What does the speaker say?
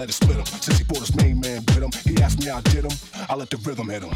let it split him. Since he brought his main man with him, he asked me how I did him. I let the rhythm hit him.